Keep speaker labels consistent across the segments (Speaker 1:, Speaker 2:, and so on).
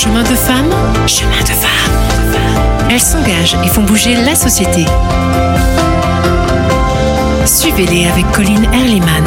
Speaker 1: Chemin de femme, chemin de femme. Elles s'engagent et font bouger la société. Suivez-les avec Colline Erliman.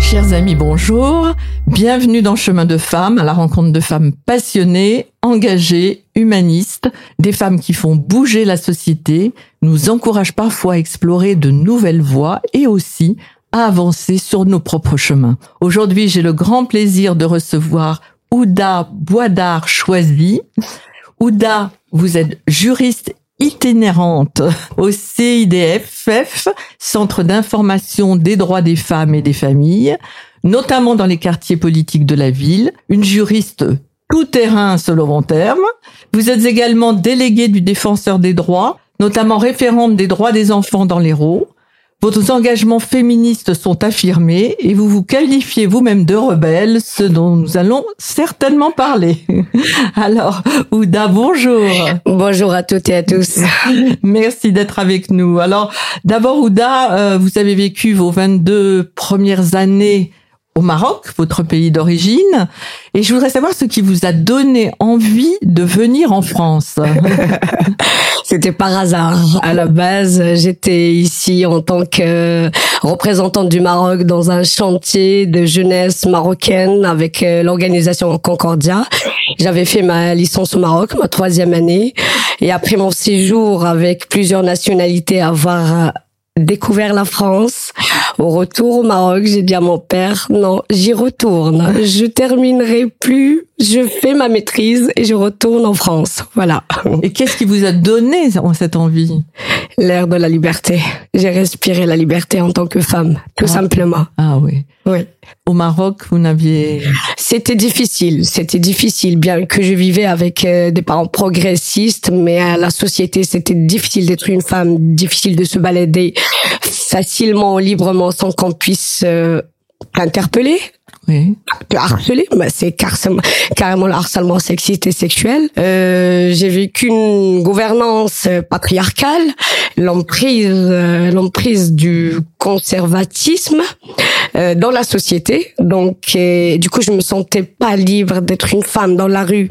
Speaker 2: Chers amis, bonjour. Bienvenue dans Chemin de femmes, à la rencontre de femmes passionnées, engagées, humanistes, des femmes qui font bouger la société, nous encouragent parfois à explorer de nouvelles voies et aussi à avancer sur nos propres chemins. Aujourd'hui, j'ai le grand plaisir de recevoir Ouda Boisdard Choisy. Ouda, vous êtes juriste itinérante au CIDFF, Centre d'information des droits des femmes et des familles, notamment dans les quartiers politiques de la ville, une juriste tout terrain selon mon terme. Vous êtes également déléguée du défenseur des droits, notamment référente des droits des enfants dans l'Hérault. Vos engagements féministes sont affirmés et vous vous qualifiez vous-même de rebelle, ce dont nous allons certainement parler. Alors, Ouda, bonjour.
Speaker 3: Bonjour à toutes et à tous.
Speaker 2: Merci d'être avec nous. Alors, d'abord, Ouda, euh, vous avez vécu vos 22 premières années au Maroc, votre pays d'origine, et je voudrais savoir ce qui vous a donné envie de venir en France.
Speaker 3: C'était par hasard. À la base, j'étais ici en tant que représentante du Maroc dans un chantier de jeunesse marocaine avec euh, l'organisation Concordia. J'avais fait ma licence au Maroc, ma troisième année, et après mon séjour avec plusieurs nationalités, avoir découvert la France. Au retour au Maroc, j'ai dit à mon père, non, j'y retourne. Je terminerai plus, je fais ma maîtrise et je retourne en France. Voilà.
Speaker 2: Et qu'est-ce qui vous a donné cette envie?
Speaker 3: L'air de la liberté. J'ai respiré la liberté en tant que femme, tout
Speaker 2: ah.
Speaker 3: simplement.
Speaker 2: Ah oui.
Speaker 3: Oui.
Speaker 2: Au Maroc, vous n'aviez...
Speaker 3: C'était difficile, c'était difficile, bien que je vivais avec euh, des parents progressistes, mais à la société, c'était difficile d'être une femme, difficile de se balader facilement, librement, sans qu'on puisse euh, interpeller.
Speaker 2: Oui.
Speaker 3: harceler, bah, c'est carrément le harcèlement sexiste et sexuel. Euh, j'ai vécu une gouvernance patriarcale, l'emprise, euh, l'emprise du conservatisme euh, dans la société. Donc, euh, du coup, je me sentais pas libre d'être une femme dans la rue.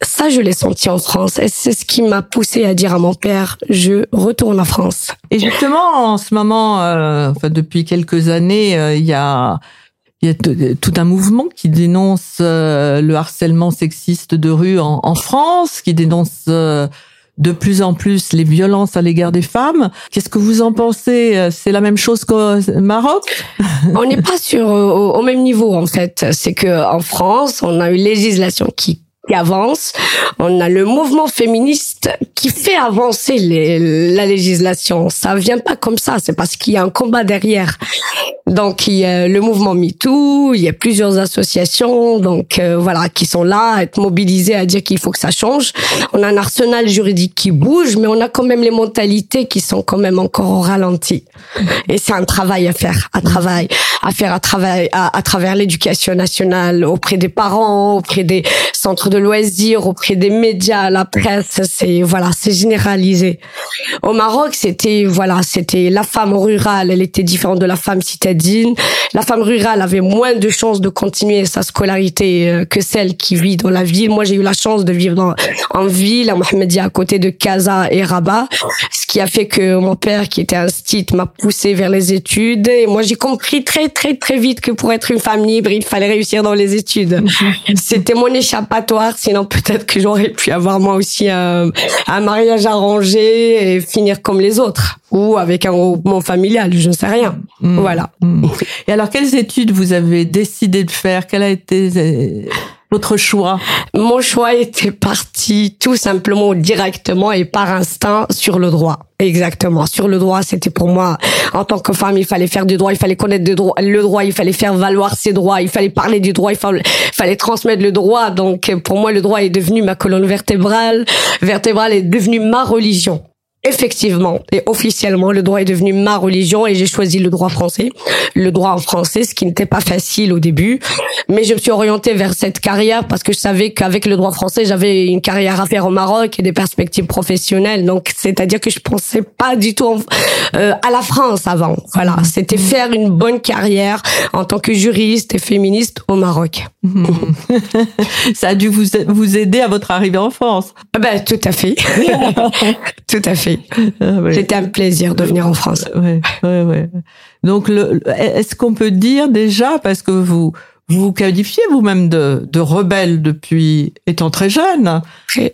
Speaker 3: Ça, je l'ai senti en France. Et c'est ce qui m'a poussé à dire à mon père, je retourne en France.
Speaker 2: Et justement, en ce moment, euh, enfin, depuis quelques années, euh, il y a il y a tout un mouvement qui dénonce le harcèlement sexiste de rue en, France, qui dénonce de plus en plus les violences à l'égard des femmes. Qu'est-ce que vous en pensez? C'est la même chose qu'au Maroc?
Speaker 3: On n'est pas sur au, au, même niveau en fait. C'est que en France, on a une législation qui avance. On a le mouvement féministe qui fait avancer la législation. Ça vient pas comme ça, c'est parce qu'il y a un combat derrière. Donc il y a le mouvement MeToo, il y a plusieurs associations, donc euh, voilà, qui sont là à être mobilisées à dire qu'il faut que ça change. On a un arsenal juridique qui bouge, mais on a quand même les mentalités qui sont quand même encore au ralenti. Et c'est un travail à faire, à travail, à faire à travail à, à travers l'éducation nationale auprès des parents, auprès des centres de loisirs, auprès des médias, la presse. C'est voilà, c'est généralisé. Au Maroc, c'était voilà, c'était la femme rurale, elle était différente de la femme citadine la femme rurale avait moins de chances de continuer sa scolarité euh, que celle qui vit dans la ville. Moi, j'ai eu la chance de vivre dans, en ville, à Mohamedia, à côté de Casa et Rabat, ce qui a fait que mon père, qui était un stit, m'a poussé vers les études. Et moi, j'ai compris très, très, très vite que pour être une femme libre, il fallait réussir dans les études. C'était mon échappatoire. Sinon, peut-être que j'aurais pu avoir moi aussi un, un mariage arrangé et finir comme les autres ou avec un groupement familial, je ne sais rien.
Speaker 2: Mmh.
Speaker 3: Voilà.
Speaker 2: Mmh. Et alors, quelles études vous avez décidé de faire? Quel a été euh, votre choix?
Speaker 3: Mon choix était parti tout simplement directement et par instinct sur le droit. Exactement. Sur le droit, c'était pour moi, en tant que femme, il fallait faire du droit, il fallait connaître le droit, le droit, il fallait faire valoir ses droits, il fallait parler du droit, il fallait, fallait transmettre le droit. Donc, pour moi, le droit est devenu ma colonne vertébrale. Vertébrale est devenu ma religion. Effectivement et officiellement, le droit est devenu ma religion et j'ai choisi le droit français. Le droit en français, ce qui n'était pas facile au début. Mais je me suis orientée vers cette carrière parce que je savais qu'avec le droit français, j'avais une carrière à faire au Maroc et des perspectives professionnelles. Donc, c'est-à-dire que je pensais pas du tout euh, à la France avant. Voilà. C'était faire une bonne carrière en tant que juriste et féministe au Maroc.
Speaker 2: Ça a dû vous, vous aider à votre arrivée en France.
Speaker 3: Ah ben, tout à fait. tout à fait. Ah C'était un plaisir de venir en France.
Speaker 2: Ouais, ouais, ouais. Donc, est-ce qu'on peut dire déjà, parce que vous, vous vous qualifiez vous-même de, de rebelle depuis étant très jeune.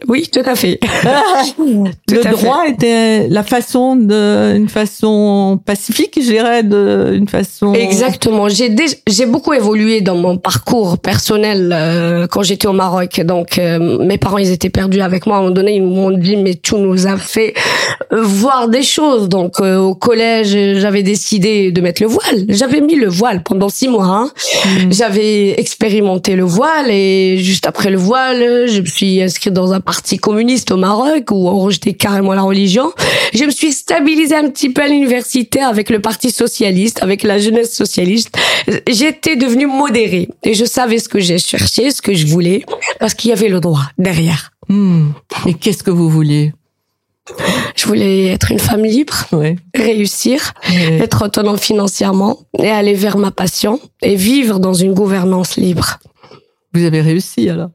Speaker 3: Oui, tout à fait.
Speaker 2: le droit était la façon de, une façon pacifique, je dirais, de, une façon.
Speaker 3: Exactement. J'ai j'ai beaucoup évolué dans mon parcours personnel euh, quand j'étais au Maroc. Donc euh, mes parents ils étaient perdus avec moi. À un moment donné ils m'ont dit mais tu nous as fait euh, voir des choses. Donc au collège j'avais décidé de mettre le voile. J'avais mis le voile pendant six mois. Hein. Hmm. J'avais expérimenté le voile et juste après le voile, je me suis inscrite dans un parti communiste au Maroc où on rejetait carrément la religion. Je me suis stabilisée un petit peu à l'université avec le parti socialiste, avec la jeunesse socialiste. J'étais devenue modérée et je savais ce que j'ai cherché, ce que je voulais parce qu'il y avait le droit derrière.
Speaker 2: Hmm. Et qu'est-ce que vous vouliez?
Speaker 3: Je voulais être une femme libre, réussir, être autonome financièrement et aller vers ma passion et vivre dans une gouvernance libre.
Speaker 2: Vous avez réussi alors?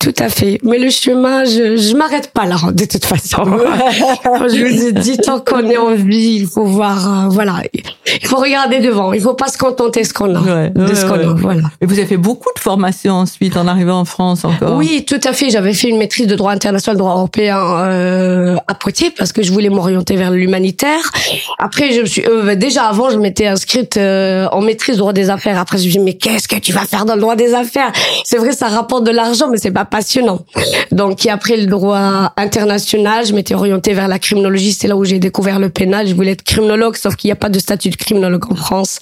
Speaker 3: Tout à fait. Mais le chemin, je, je m'arrête pas là, de toute façon. je vous ai dit, tant qu'on est en vie, il faut voir, euh, voilà. Il faut regarder devant. Il faut pas se contenter de ce qu'on a. de ce qu'on a, voilà.
Speaker 2: Et vous avez fait beaucoup de formations ensuite en arrivant en France encore.
Speaker 3: Oui, tout à fait. J'avais fait une maîtrise de droit international, droit européen, euh, à Poitiers parce que je voulais m'orienter vers l'humanitaire. Après, je me suis, euh, déjà avant, je m'étais inscrite euh, en maîtrise de droit des affaires. Après, je me suis dit, mais qu'est-ce que tu vas faire dans le droit des affaires? C'est vrai, ça rapporte de l'argent, mais c'est pas passionnant. Donc, après le droit international, je m'étais orientée vers la criminologie. C'est là où j'ai découvert le pénal. Je voulais être criminologue, sauf qu'il n'y a pas de statut de criminologue en France.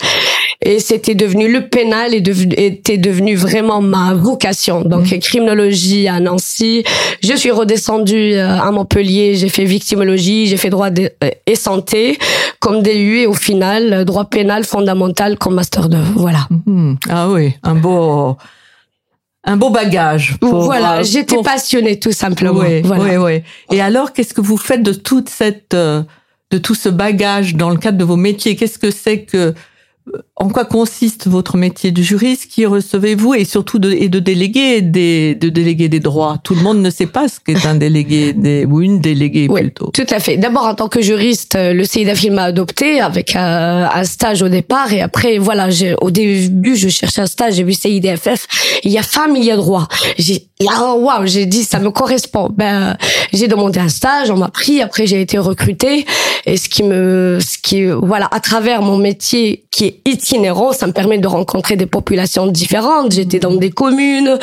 Speaker 3: Et c'était devenu le pénal et devenu, était devenu vraiment ma vocation. Donc, mmh. criminologie à Nancy. Je suis redescendue euh, à Montpellier. J'ai fait victimologie, j'ai fait droit euh, et santé comme DU et au final, droit pénal fondamental comme master 2. Voilà.
Speaker 2: Mmh. Ah oui, un beau un beau bagage.
Speaker 3: voilà, euh, j'étais passionnée tout simplement. Oui,
Speaker 2: oui, oui. Et alors, qu'est-ce que vous faites de toute cette, euh, de tout ce bagage dans le cadre de vos métiers? Qu'est-ce que c'est que en quoi consiste votre métier de juriste Qui recevez-vous et surtout de, et de déléguer des de déléguer des droits Tout le monde ne sait pas ce qu'est un délégué des, ou une déléguée
Speaker 3: oui,
Speaker 2: plutôt.
Speaker 3: Tout à fait. D'abord en tant que juriste, euh, le CIDAFIL m'a adopté avec un, un, stage au départ et après voilà, au début je cherchais un stage, j'ai vu CIDFF, il y a femme, il y a droit. J'ai waouh, j'ai dit ça me correspond. Ben j'ai demandé un stage, on m'a pris, après j'ai été recrutée et ce qui me ce qui voilà à travers mon métier qui est itinérant, ça me permet de rencontrer des populations différentes. J'étais dans des communes,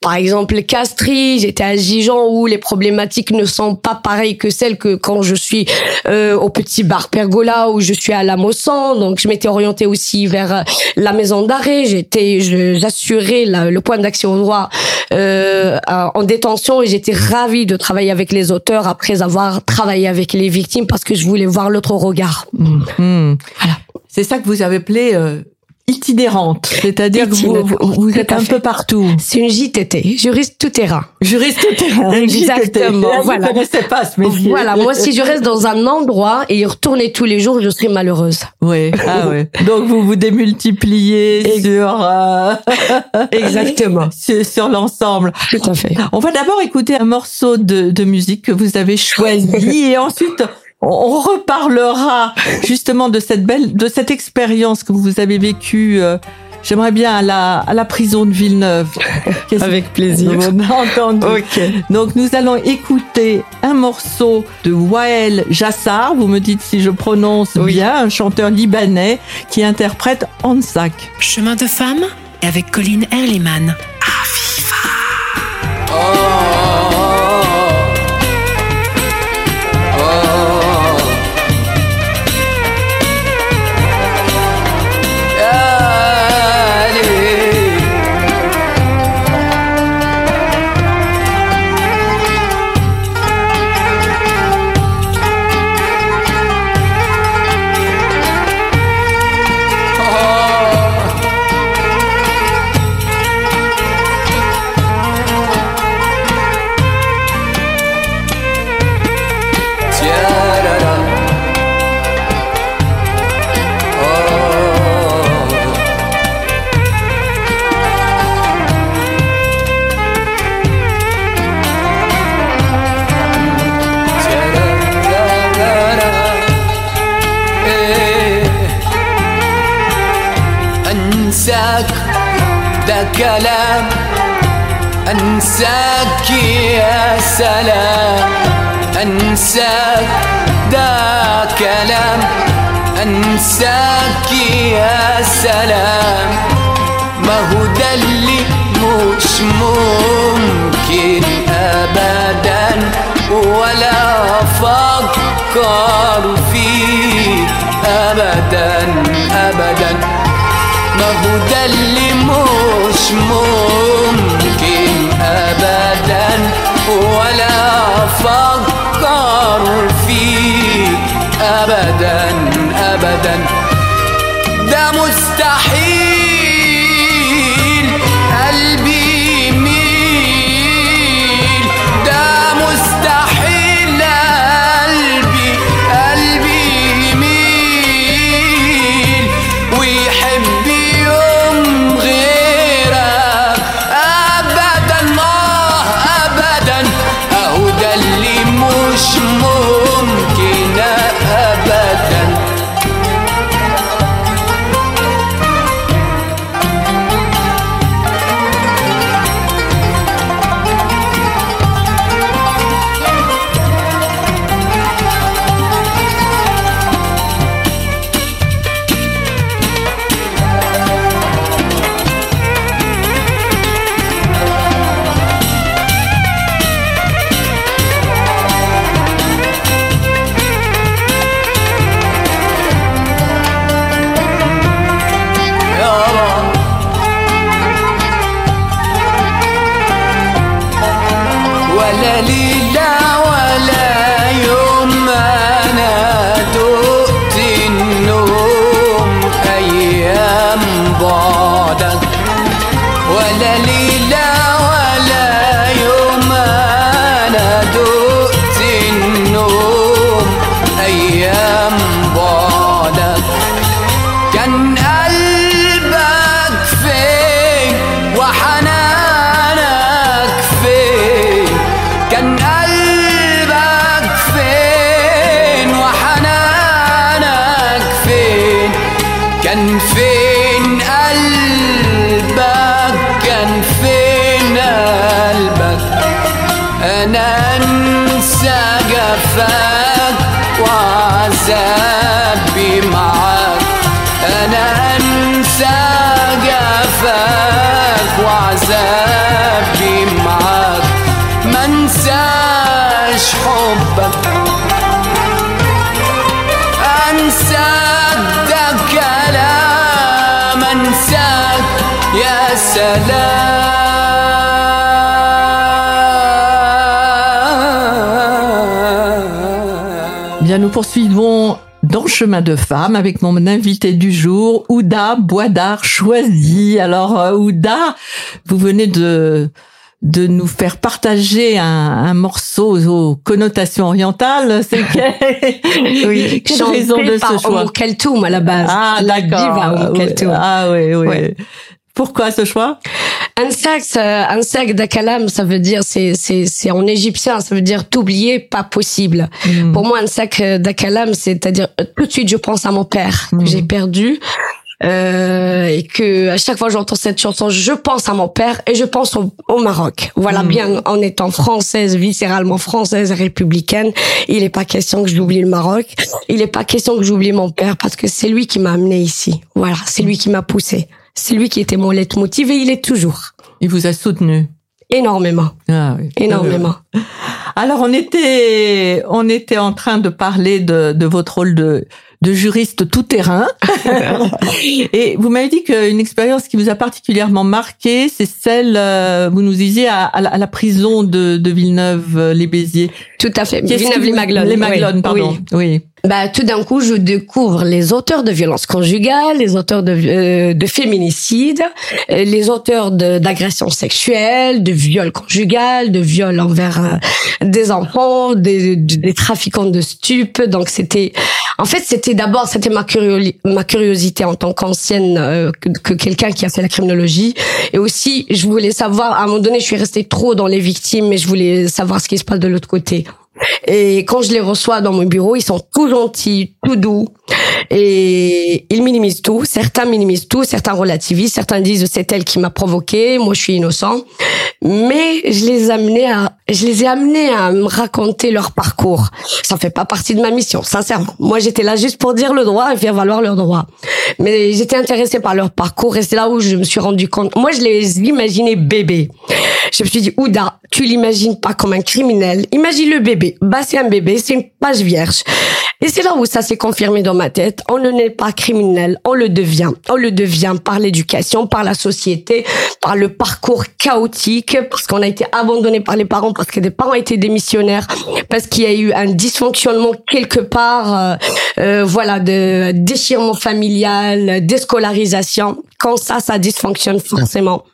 Speaker 3: par exemple Castries, j'étais à Gijon où les problématiques ne sont pas pareilles que celles que quand je suis euh, au petit bar Pergola où je suis à la Mosson. Donc je m'étais orientée aussi vers euh, la maison d'arrêt. J'étais, j'assurais le point d'accès au droit euh, en détention et j'étais ravie de travailler avec les auteurs après avoir travaillé avec les victimes parce que je voulais voir l'autre regard.
Speaker 2: Mmh. Mmh. Voilà. C'est ça que vous avez appelé euh, itinérante, c'est-à-dire que vous, vous, êtes un peu partout.
Speaker 3: C'est une JTT, juriste tout terrain.
Speaker 2: Juriste tout terrain.
Speaker 3: Exactement. Voilà.
Speaker 2: Je pas ce
Speaker 3: Voilà. Moi, si je reste dans un endroit et y retourner tous les jours, je serai malheureuse.
Speaker 2: Oui. Ah oui. Donc vous vous démultipliez sur. Euh...
Speaker 3: Exactement.
Speaker 2: sur, sur l'ensemble.
Speaker 3: Tout à fait.
Speaker 2: On va d'abord écouter un morceau de, de musique que vous avez choisi et ensuite on reparlera justement de cette belle, de cette expérience que vous avez vécue. Euh, j'aimerais bien à la, à la prison de Villeneuve.
Speaker 3: Avec plaisir.
Speaker 2: entendu. Donc nous allons écouter un morceau de Wael Jassar. Vous me dites si je prononce bien, un chanteur libanais qui interprète Ansak.
Speaker 1: Chemin de femme avec Colline Erliman.
Speaker 4: ده الكلام. أنساك يا سلام. أنساك دا كلام. أنساك يا سلام. ما هو ده اللي مش ممكن أبدا. ولا أفكر فيه أبدا. أبدا. ما هو ده اللي مش ممكن ابدا ولا أفكر فيه ابدا ابدا. ده مستحيل وعذابي معاك أنا أنسى جفاك وعذابي معاك ما أنساش حبك. انساك ده كلام أنساك. يا سلام.
Speaker 2: Nous poursuivons dans Chemin de Femme avec mon invité du jour, Ouda Boisdard choisi. Alors, euh, Ouda, vous venez de de nous faire partager un, un morceau aux connotations orientales. C'est quelle,
Speaker 3: Oui,
Speaker 2: quelle raison de
Speaker 3: par
Speaker 2: ce choix
Speaker 3: Oumou Keltoum à la base.
Speaker 2: Ah, d'accord.
Speaker 3: Keltoum.
Speaker 2: Ah oui, oui.
Speaker 3: Ouais.
Speaker 2: Pourquoi ce choix?
Speaker 3: Un sac, un sac d'akalam, ça veut dire, c'est, c'est, c'est en égyptien, ça veut dire t'oublier, pas possible.
Speaker 2: Mm.
Speaker 3: Pour moi, un sac euh, d'akalam, c'est-à-dire euh, tout de suite, je pense à mon père que j'ai perdu. Euh, et que à chaque fois que j'entends cette chanson, je pense à mon père et je pense au, au Maroc. Voilà,
Speaker 2: Mhm.
Speaker 3: bien en étant française, viscéralement française, républicaine, il n'est pas question que j'oublie le Maroc. Il n'est pas question que j'oublie mon père parce que c'est lui qui m'a amené ici. Voilà, c'est lui qui m'a poussé. C'est lui qui était mon leitmotiv et il est toujours
Speaker 2: Il vous a soutenu.
Speaker 3: énormément,
Speaker 2: Ah, oui.
Speaker 3: énormément.
Speaker 2: Alors on était on était en train de parler de, de votre rôle de de juriste tout terrain et vous m'avez dit qu'une expérience qui vous a particulièrement marqué c'est celle euh, vous nous disiez à, à, la, à la prison de, de Villeneuve euh, les Béziers
Speaker 3: Tout à fait.
Speaker 2: Qu'est-ce qui
Speaker 3: Villeneuve
Speaker 2: vous-
Speaker 3: les Maglones.
Speaker 2: les
Speaker 3: oui,
Speaker 2: pardon
Speaker 3: oui.
Speaker 2: oui,
Speaker 3: Bah, tout d'un coup, je découvre les auteurs de violences conjugales, les auteurs de, euh, de féminicide, euh, les auteurs d'agressions sexuelles, de viols conjugales, de viols envers euh, des enfants, des, des trafiquants de stupes. Donc c'était, en fait, c'était d'abord, c'était ma, curio- ma curiosité en tant qu'ancienne, euh, que, que quelqu'un qui a fait la criminologie. Et aussi, je voulais savoir, à un moment donné, je suis restée trop dans les victimes, mais je voulais savoir ce qui se passe de l'autre côté. Et quand je les reçois dans mon bureau, ils sont tout gentils, tout doux. Et ils minimisent tout. Certains minimisent tout, certains relativisent, certains disent c'est elle qui m'a provoqué, moi je suis innocent. Mais je les amenais à, je les ai amenés à me raconter leur parcours. Ça fait pas partie de ma mission, sincèrement. Moi j'étais là juste pour dire le droit et faire valoir leur droit. Mais j'étais intéressée par leur parcours et c'est là où je me suis rendu compte. Moi je les imaginais bébés. Je me suis dit, Ouda, tu l'imagines pas comme un criminel. Imagine le bébé. Bah, c'est un bébé, c'est une page vierge. Et c'est là où ça s'est confirmé dans ma tête. On ne n'est pas criminel, on le devient. On le devient par l'éducation, par la société, par le parcours chaotique, parce qu'on a été abandonné par les parents, parce que des parents étaient démissionnaires, parce qu'il y a eu un dysfonctionnement quelque part, euh, euh, voilà, de déchirement familial, déscolarisation. Quand ça, ça dysfonctionne forcément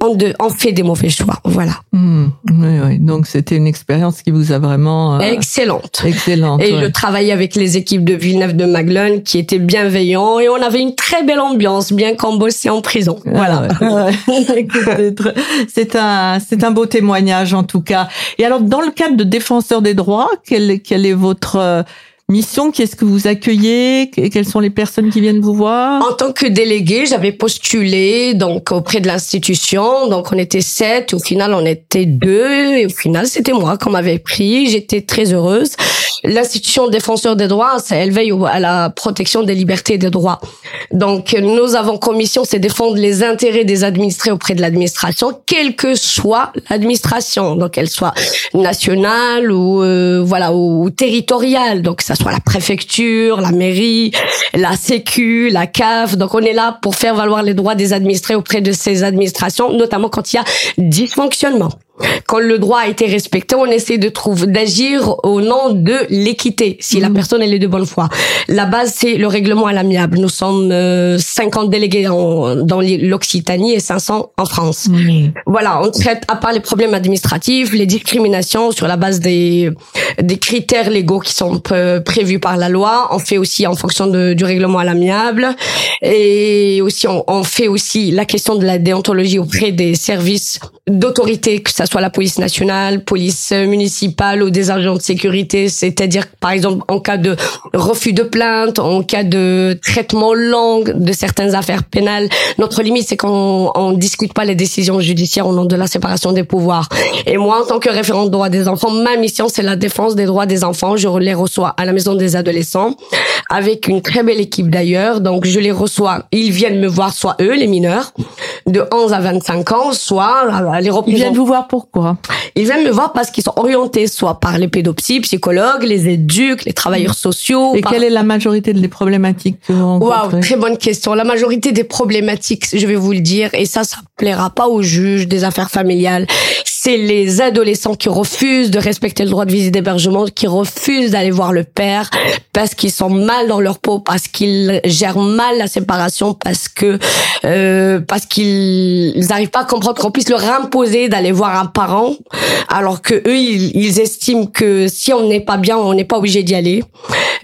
Speaker 3: on, de, on fait des mauvais choix. Voilà.
Speaker 2: Hmm, oui, oui. Donc c'était une expérience qui vous a vraiment euh,
Speaker 3: excellente.
Speaker 2: Excellente.
Speaker 3: Et
Speaker 2: ouais.
Speaker 3: je travaillais avec les équipes de Villeneuve de Maglone qui étaient bienveillants et on avait une très belle ambiance, bien qu'on bossait en prison. Voilà.
Speaker 2: Ah ouais. Très- c'est un c'est un beau témoignage en tout cas. Et alors dans le cadre de défenseur des droits, quelle quelle est votre euh, mission Qu'est-ce que vous accueillez Que- Quelles sont les personnes qui viennent vous voir?
Speaker 3: En tant que déléguée, j'avais postulé donc auprès de l'institution. Donc on était sept, au final on était deux, et au final c'était moi qu'on m'avait pris. J'étais très heureuse. L'institution défenseur des droits, elle veille à la protection des libertés et des droits. Donc nous avons comme mission, c'est défendre les intérêts des administrés auprès de l'administration, quelle que soit l'administration, donc elle soit nationale ou euh, voilà ou, territoriale, donc ça soit la préfecture, la mairie, la Sécu, la CAF. Donc on est là pour faire valoir les droits des administrés auprès de ces administrations, notamment quand il y a dysfonctionnement. Quand le droit a été respecté, on essaie de trouver, d'agir au nom de l'équité, si la personne elle est de bonne foi. La base, c'est le règlement à l'amiable. Nous sommes euh, 50 délégués en- dans l'Occitanie et 500 en France. Voilà, on traite à part les problèmes administratifs, les discriminations sur la base des des critères légaux qui sont euh, prévus par la loi. On fait aussi en fonction de, du règlement à l'amiable et aussi on, on fait aussi la question de la déontologie auprès des services d'autorité, que ça soit la police nationale, police municipale ou des agents de sécurité. C'est-à-dire par exemple en cas de refus de plainte, en cas de traitement long de certaines affaires pénales, notre limite c'est qu'on on discute pas les décisions judiciaires au nom de la séparation des pouvoirs. Et moi, en tant que référente droit des enfants, ma mission c'est la défense des droits des enfants. Je les reçois à la maison des adolescents avec une très belle équipe d'ailleurs. Donc je les reçois, ils viennent me voir, soit eux les mineurs de 11 à 25 ans, soit euh, les
Speaker 2: Ils
Speaker 3: représentants.
Speaker 2: viennent vous voir pourquoi
Speaker 3: Ils viennent me voir parce qu'ils sont orientés soit par les pédopsies, psychologues, les éduques, les travailleurs sociaux.
Speaker 2: Et
Speaker 3: par-
Speaker 2: quelle est la majorité des problématiques que vous
Speaker 3: Waouh, très bonne question. La majorité des problématiques, je vais vous le dire, et ça, ça plaira pas aux juges des affaires familiales, c'est les adolescents qui refusent de respecter le droit de visite d'hébergement, qui refusent d'aller voir le père parce qu'ils sont mal dans leur peau, parce qu'ils gèrent mal la séparation, parce que euh, parce qu'ils n'arrivent pas à comprendre qu'on puisse leur imposer d'aller voir un parent, alors que eux ils, ils estiment que si on n'est pas bien, on n'est pas obligé d'y aller.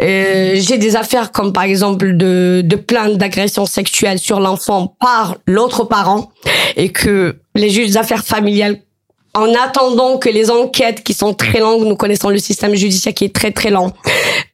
Speaker 3: Euh, J'ai des affaires comme par exemple de, de plaintes d'agression sexuelle sur l'enfant par l'autre parent et que les juges des affaires familiales en attendant que les enquêtes qui sont très longues, nous connaissons le système judiciaire qui est très très lent,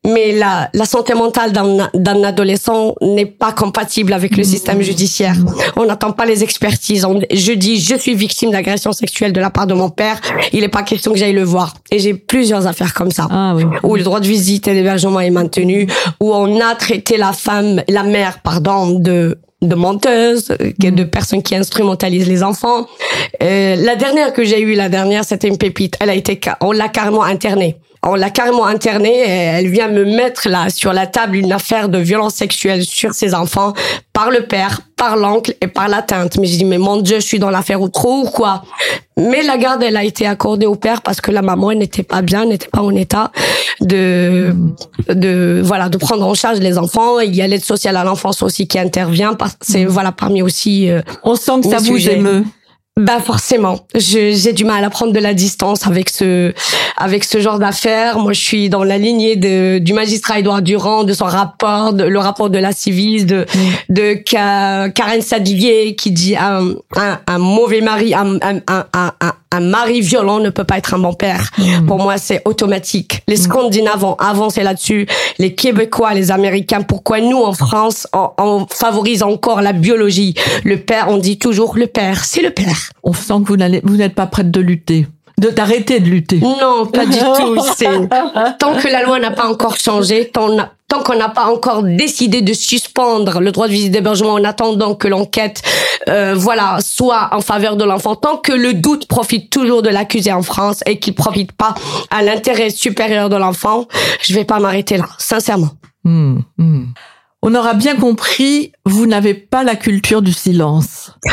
Speaker 3: mais la, la santé mentale d'un d'un adolescent n'est pas compatible avec le système judiciaire. On n'attend pas les expertises. On- je dis, je suis victime d'agression sexuelle de la part de mon père, il n'est pas question que j'aille le voir. Et j'ai plusieurs affaires comme ça
Speaker 2: Ah oui.
Speaker 3: où le droit de visite et d'hébergement est maintenu, où on a traité la femme, la mère, pardon, de de menteuse, euh, de personnes qui instrumentalisent les enfants. Euh, la dernière que j'ai eue, la dernière, c'était une pépite. Elle a été, on l'a carrément internée. On l'a carrément internée et elle vient me mettre là sur la table une affaire de violence sexuelle sur ses enfants par le père, par l'oncle et par la tante. Mais je dis mais mon Dieu, je suis dans l'affaire ou trop ou quoi? Mais la garde elle a été accordée au père parce que la maman elle n'était pas bien, n'était pas en état de de voilà de prendre en charge les enfants. Il y a l'aide sociale à l'enfance aussi qui intervient. C'est voilà parmi aussi euh,
Speaker 2: On sent que ça vous émeut.
Speaker 3: Bah forcément, j'ai du mal à prendre de la distance avec ce avec ce genre d'affaires. Moi, je suis dans la lignée de du magistrat Édouard Durand, de son rapport, de, le rapport de la civile, de de Ka- Karen Sadivier qui dit un, un, un mauvais mari, un, un, un, un, mari violent ne peut pas être un bon père.
Speaker 2: Mm.
Speaker 3: Pour moi, c'est automatique. Les Scandinaves ont avancé là-dessus. Les Québécois, les Américains. Pourquoi nous, en France, on, on favorise encore la biologie? Le père, on dit toujours le père. C'est le père.
Speaker 2: On sent que vous n'êtes pas prête de lutter, de d'arrêter de lutter.
Speaker 3: Non, pas du tout. C'est tant que la loi n'a pas encore changé, tant qu'on n'a pas encore décidé de suspendre le droit de visite d'hébergement en attendant que l'enquête, euh, voilà, soit en faveur de l'enfant, tant que le doute profite toujours de l'accusé en France et qu'il profite pas à l'intérêt supérieur de l'enfant, je vais pas m'arrêter là, sincèrement.
Speaker 2: Hmm, hmm. On aura bien compris, vous n'avez pas la culture du silence.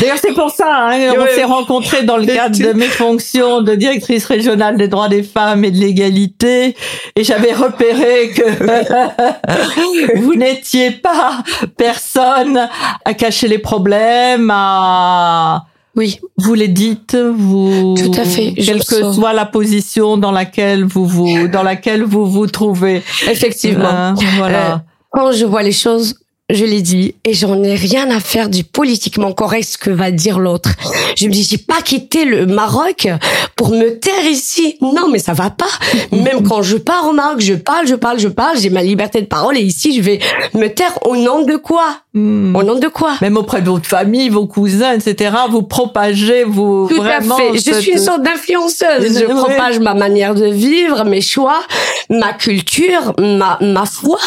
Speaker 2: D'ailleurs, c'est pour ça, hein, on s'est rencontrés dans le cadre de mes fonctions de directrice régionale des droits des femmes et de l'égalité, et j'avais repéré que vous n'étiez pas personne à cacher les problèmes, à
Speaker 3: Oui,
Speaker 2: vous les dites, vous
Speaker 3: Tout à fait,
Speaker 2: quelle
Speaker 3: le
Speaker 2: que
Speaker 3: sens.
Speaker 2: soit la position dans laquelle vous vous dans laquelle vous vous trouvez.
Speaker 3: effectivement.
Speaker 2: Hein, voilà.
Speaker 3: Quand je vois les choses, je les dis et j'en ai rien à faire du politiquement correct ce que va dire l'autre. Je me dis j'ai pas quitté le Maroc pour me taire ici. Non mais ça va pas. Même quand je pars au Maroc, je parle, je parle, je parle, j'ai ma liberté de parole et ici je vais me taire au nom de quoi?
Speaker 2: Hmm.
Speaker 3: Au nom de quoi?
Speaker 2: Même auprès de votre famille, vos cousins, etc. Vous propagez, vous
Speaker 3: Tout
Speaker 2: vraiment.
Speaker 3: à fait. Je suis une sorte d'influenceuse. Je
Speaker 2: Oui.
Speaker 3: propage ma manière de vivre, mes choix, ma culture, ma, ma foi.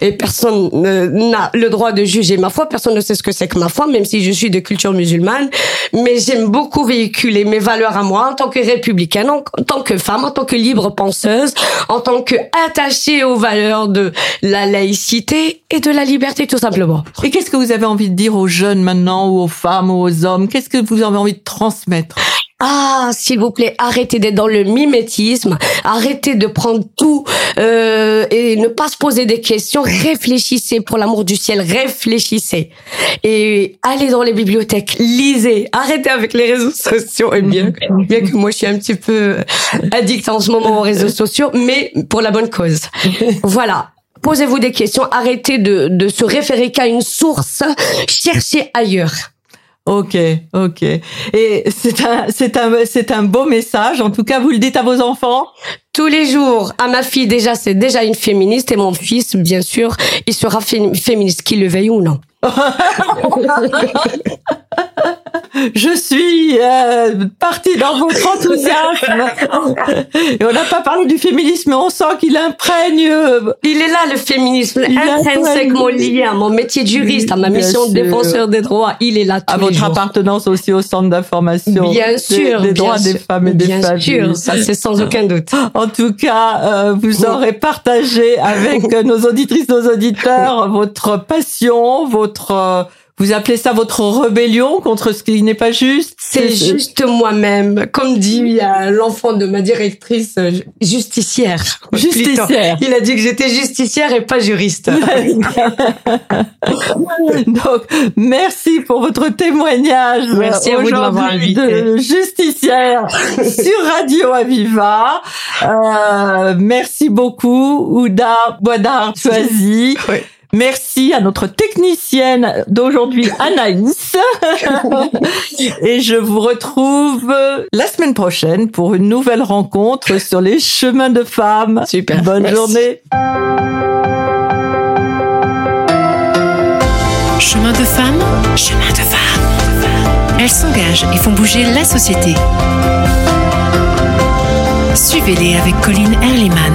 Speaker 3: Et personne euh, n'a le droit de juger ma foi. Personne ne sait ce que c'est que ma foi, même si je suis de culture musulmane. Mais j'aime beaucoup véhiculer mes valeurs à moi en tant que républicaine, en, tant que femme, en tant que libre penseuse, en tant que attachée aux valeurs de la laïcité et de la liberté, tout simplement.
Speaker 2: Et qu'est-ce que vous avez envie de dire aux jeunes maintenant, ou aux femmes, ou aux hommes? Qu'est-ce que vous avez envie de transmettre?
Speaker 3: Ah, s'il vous plaît, arrêtez d'être dans le mimétisme, arrêtez de prendre tout euh, et ne pas se poser des questions. Réfléchissez, pour l'amour du ciel, réfléchissez. Et allez dans les bibliothèques, lisez, arrêtez avec les réseaux sociaux. Et bien, bien que moi je suis un petit peu addict en ce moment aux réseaux sociaux, mais pour la bonne cause. Voilà. Posez-vous des questions, arrêtez de, de se référer qu'à une source, cherchez ailleurs.
Speaker 2: Ok, ok. Et c'est un, c'est un, c'est un beau message. En tout cas, vous le dites à vos enfants.
Speaker 3: Tous les jours, à ma fille déjà, c'est déjà une féministe et mon fils, bien sûr, il sera fé- féministe, qu'il le veuille ou non.
Speaker 2: Je suis euh, partie dans votre enthousiasme. Et on n'a pas parlé du féminisme, mais on sent qu'il imprègne. euh,
Speaker 3: Il est là le féminisme,
Speaker 2: Il fallu-
Speaker 3: lié à mon métier de juriste, à ma
Speaker 2: Bien
Speaker 3: mission de défenseur des droits. Il est là tous
Speaker 2: à
Speaker 3: les
Speaker 2: votre
Speaker 3: jours.
Speaker 2: appartenance aussi au centre d'information
Speaker 3: Bien sûr,
Speaker 2: des,
Speaker 3: bien
Speaker 2: droits des femmes et des
Speaker 3: bien
Speaker 2: familles.
Speaker 3: sûr, ça c'est sans aucun doute.
Speaker 2: En tout cas, euh, vous aurez partagé avec nos auditrices, nos auditeurs, votre passion, votre, euh, vous appelez ça votre rébellion contre ce qui n'est pas juste?
Speaker 3: C'est juste moi-même, comme dit l'enfant de ma directrice, euh, justicière.
Speaker 2: Justicière.
Speaker 3: Il a dit que j'étais justicière et pas juriste.
Speaker 2: Donc, merci pour votre témoignage.
Speaker 3: Merci à vous de m'avoir
Speaker 2: aujourd'hui
Speaker 3: invité.
Speaker 2: de justicière sur Radio Aviva. Euh, merci beaucoup, Ouda Boidard Choisi.
Speaker 3: Oui.
Speaker 2: Merci à notre technicienne d'aujourd'hui, Anaïs. Et je vous retrouve la semaine prochaine pour une nouvelle rencontre sur les chemins de femmes.
Speaker 3: Super.
Speaker 2: Bonne
Speaker 3: Merci.
Speaker 2: journée.
Speaker 1: Chemin de femmes, chemin de femmes. Elles s'engagent et font bouger la société. Suivez-les avec Colline Erliman.